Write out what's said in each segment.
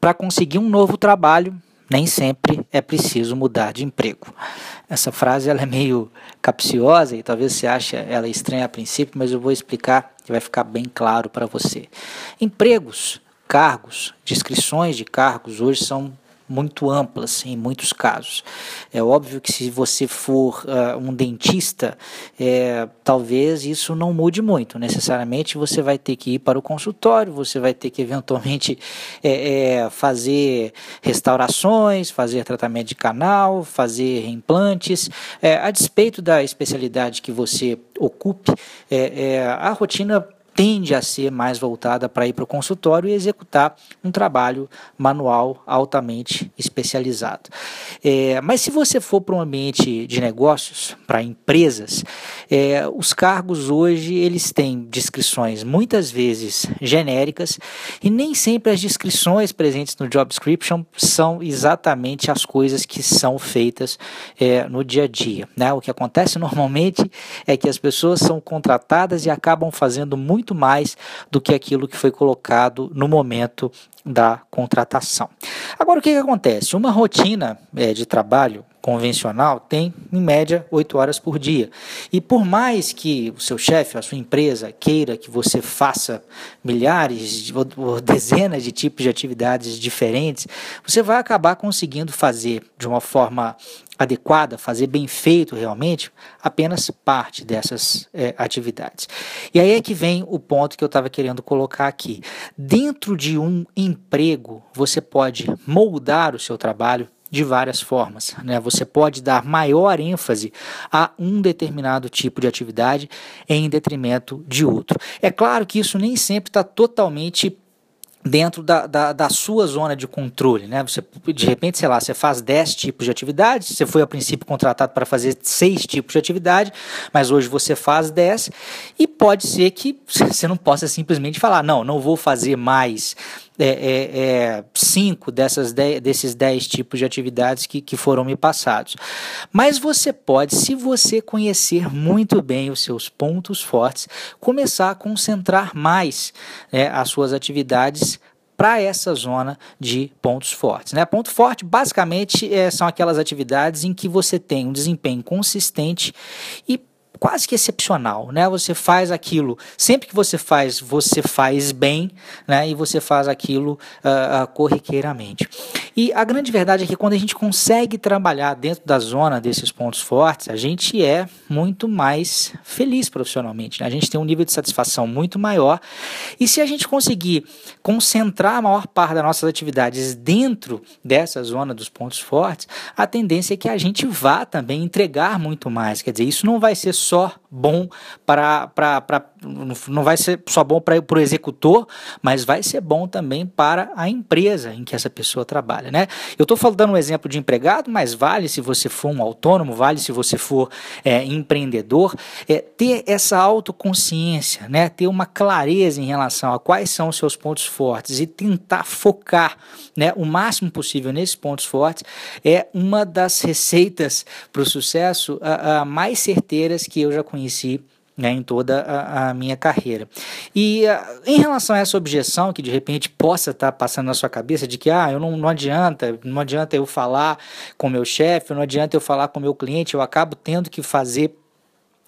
para conseguir um novo trabalho, nem sempre é preciso mudar de emprego. Essa frase ela é meio capciosa e talvez você ache ela estranha a princípio, mas eu vou explicar que vai ficar bem claro para você. Empregos, cargos, descrições de cargos hoje são muito amplas em muitos casos. É óbvio que se você for uh, um dentista, é, talvez isso não mude muito. Necessariamente você vai ter que ir para o consultório, você vai ter que eventualmente é, é, fazer restaurações, fazer tratamento de canal, fazer implantes. É, a despeito da especialidade que você ocupe, é, é, a rotina tende a ser mais voltada para ir para o consultório e executar um trabalho manual altamente especializado. É, mas se você for para um ambiente de negócios, para empresas, é, os cargos hoje eles têm descrições muitas vezes genéricas e nem sempre as descrições presentes no job description são exatamente as coisas que são feitas é, no dia a dia. Né? O que acontece normalmente é que as pessoas são contratadas e acabam fazendo muito muito mais do que aquilo que foi colocado no momento da contratação. Agora, o que, que acontece? Uma rotina é, de trabalho convencional tem, em média, 8 horas por dia. E por mais que o seu chefe, a sua empresa, queira que você faça milhares ou dezenas de tipos de atividades diferentes, você vai acabar conseguindo fazer de uma forma adequada, fazer bem feito realmente, apenas parte dessas é, atividades. E aí é que vem o ponto que eu estava querendo colocar aqui. Dentro de um emprego, você pode moldar o seu trabalho de várias formas. Né? Você pode dar maior ênfase a um determinado tipo de atividade em detrimento de outro. É claro que isso nem sempre está totalmente dentro da, da, da, sua zona de controle, né? Você, de repente, sei lá, você faz 10 tipos de atividades, você foi a princípio contratado para fazer 6 tipos de atividade, mas hoje você faz 10 e pode ser que você não possa simplesmente falar, não, não vou fazer mais é, é, é, cinco dessas dez, desses dez tipos de atividades que, que foram me passados. Mas você pode, se você conhecer muito bem os seus pontos fortes, começar a concentrar mais né, as suas atividades para essa zona de pontos fortes. Né? Ponto forte, basicamente, é, são aquelas atividades em que você tem um desempenho consistente e quase que excepcional, né? Você faz aquilo, sempre que você faz, você faz bem, né? E você faz aquilo uh, uh, corriqueiramente. E a grande verdade é que quando a gente consegue trabalhar dentro da zona desses pontos fortes, a gente é muito mais feliz profissionalmente, né? A gente tem um nível de satisfação muito maior. E se a gente conseguir concentrar a maior parte das nossas atividades dentro dessa zona dos pontos fortes, a tendência é que a gente vá também entregar muito mais. Quer dizer, isso não vai ser só bom para. Não vai ser só bom para o executor, mas vai ser bom também para a empresa em que essa pessoa trabalha. Né? Eu estou dando um exemplo de empregado, mas vale se você for um autônomo, vale se você for é, empreendedor. É, ter essa autoconsciência, né? ter uma clareza em relação a quais são os seus pontos fortes e tentar focar né, o máximo possível nesses pontos fortes é uma das receitas para o sucesso a, mais certeiras que eu já conheci né, em toda a, a, minha carreira. E uh, em relação a essa objeção que de repente possa estar tá passando na sua cabeça de que ah, eu não, não adianta, não adianta eu falar com meu chefe, não adianta eu falar com meu cliente, eu acabo tendo que fazer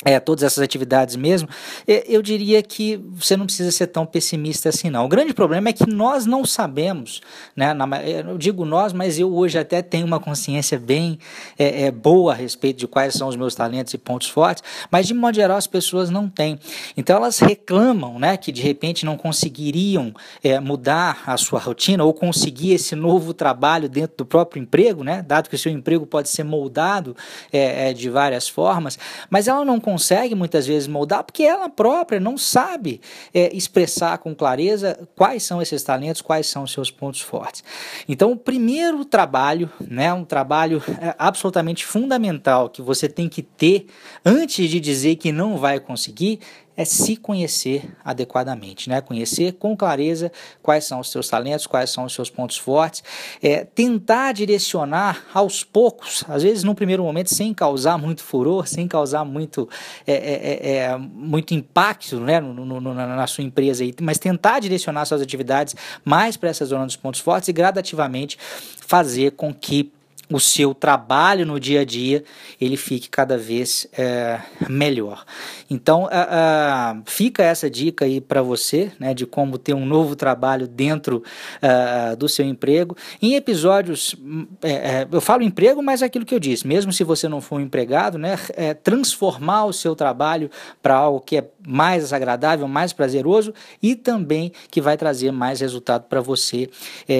é, todas essas atividades mesmo, é, eu diria que você não precisa ser tão pessimista assim, não. O grande problema é que nós não sabemos, né? Na, eu digo nós, mas eu hoje até tenho uma consciência bem é, é, boa a respeito de quais são os meus talentos e pontos fortes, mas de modo geral as pessoas não têm. Então elas reclamam, né, que de repente não conseguiriam é, mudar a sua rotina ou conseguir esse novo trabalho dentro do próprio emprego, né? Dado que o seu emprego pode ser moldado é, de várias formas, mas ela não consegue muitas vezes moldar porque ela própria não sabe é, expressar com clareza quais são esses talentos, quais são os seus pontos fortes. Então, o primeiro trabalho, né, um trabalho é, absolutamente fundamental que você tem que ter antes de dizer que não vai conseguir é se conhecer adequadamente, né? Conhecer com clareza quais são os seus talentos, quais são os seus pontos fortes, é, tentar direcionar aos poucos, às vezes num primeiro momento sem causar muito furor, sem causar muito, é, é, é, é muito impacto né, no, no, no, na sua empresa, aí, mas tentar direcionar suas atividades mais para essa zona dos pontos fortes e gradativamente fazer com que o seu trabalho no dia a dia ele fique cada vez é, melhor. Então uh, uh, fica essa dica aí para você, né, de como ter um novo trabalho dentro uh, do seu emprego. Em episódios, é, eu falo emprego, mas é aquilo que eu disse, mesmo se você não for um empregado, né, transformar o seu trabalho para algo que é mais agradável, mais prazeroso e também que vai trazer mais resultado para você é,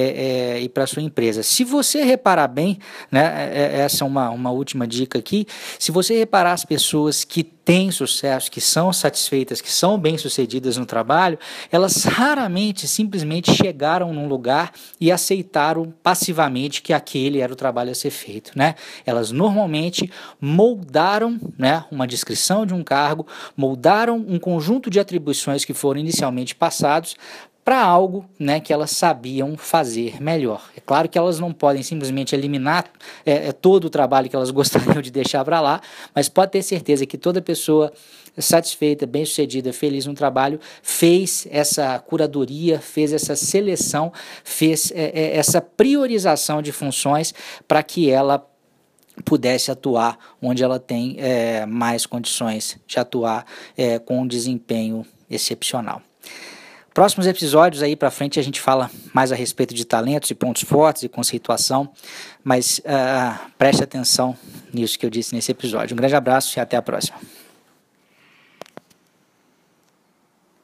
é, e para sua empresa. Se você reparar bem né? É, é, essa é uma, uma última dica aqui. Se você reparar as pessoas que têm sucesso, que são satisfeitas, que são bem-sucedidas no trabalho, elas raramente simplesmente chegaram num lugar e aceitaram passivamente que aquele era o trabalho a ser feito, né? Elas normalmente moldaram, né, uma descrição de um cargo, moldaram um conjunto de atribuições que foram inicialmente passados para algo né, que elas sabiam fazer melhor. É claro que elas não podem simplesmente eliminar é, é todo o trabalho que elas gostariam de deixar para lá, mas pode ter certeza que toda pessoa satisfeita, bem-sucedida, feliz no trabalho, fez essa curadoria, fez essa seleção, fez é, é, essa priorização de funções para que ela pudesse atuar onde ela tem é, mais condições de atuar é, com um desempenho excepcional. Próximos episódios aí para frente a gente fala mais a respeito de talentos e pontos fortes e conceituação, mas uh, preste atenção nisso que eu disse nesse episódio. Um grande abraço e até a próxima.